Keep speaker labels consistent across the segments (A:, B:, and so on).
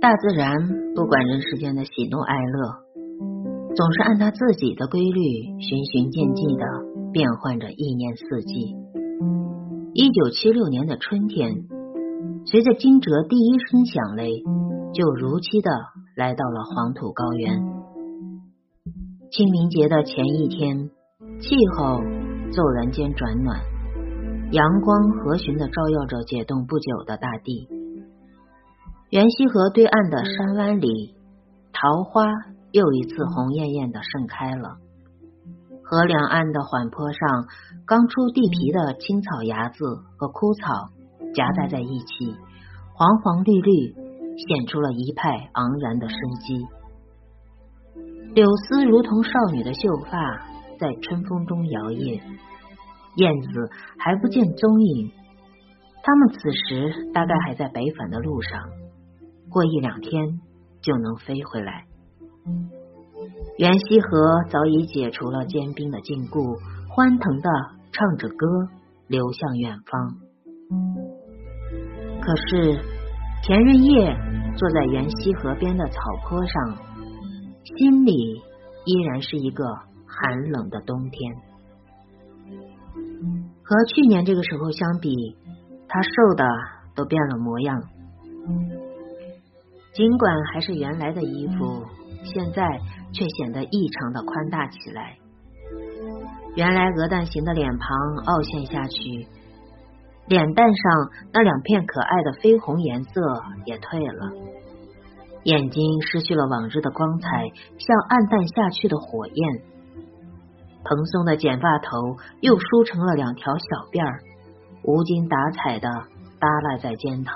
A: 大自然不管人世间的喜怒哀乐，总是按它自己的规律，循循渐进的变换着一年四季。一九七六年的春天，随着惊蛰第一声响雷，就如期的来到了黄土高原。清明节的前一天，气候骤然间转暖，阳光和煦的照耀着解冻不久的大地。袁溪河对岸的山湾里，桃花又一次红艳艳的盛开了。河两岸的缓坡上，刚出地皮的青草芽子和枯草夹杂在一起，黄黄绿绿，显出了一派昂然的生机。柳丝如同少女的秀发，在春风中摇曳。燕子还不见踪影，它们此时大概还在北返的路上。过一两天就能飞回来。袁溪河早已解除了坚冰的禁锢，欢腾的唱着歌，流向远方。可是田润叶坐在袁溪河边的草坡上，心里依然是一个寒冷的冬天。和去年这个时候相比，他瘦的都变了模样。尽管还是原来的衣服，现在却显得异常的宽大起来。原来鹅蛋形的脸庞凹陷下去，脸蛋上那两片可爱的绯红颜色也退了，眼睛失去了往日的光彩，像暗淡下去的火焰。蓬松的剪发头又梳成了两条小辫儿，无精打采的耷拉在肩头。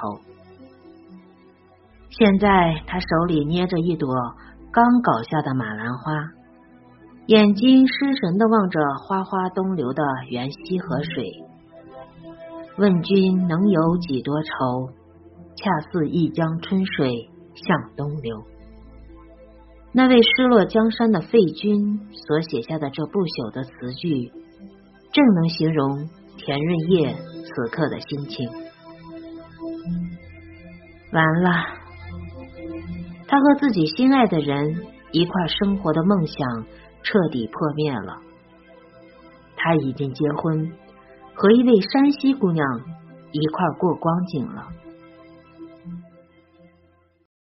A: 现在他手里捏着一朵刚搞下的马兰花，眼睛失神的望着哗哗东流的源溪河水。问君能有几多愁？恰似一江春水向东流。那位失落江山的废君所写下的这不朽的词句，正能形容田润叶此刻的心情。完了。他和自己心爱的人一块生活的梦想彻底破灭了。他已经结婚，和一位山西姑娘一块过光景了。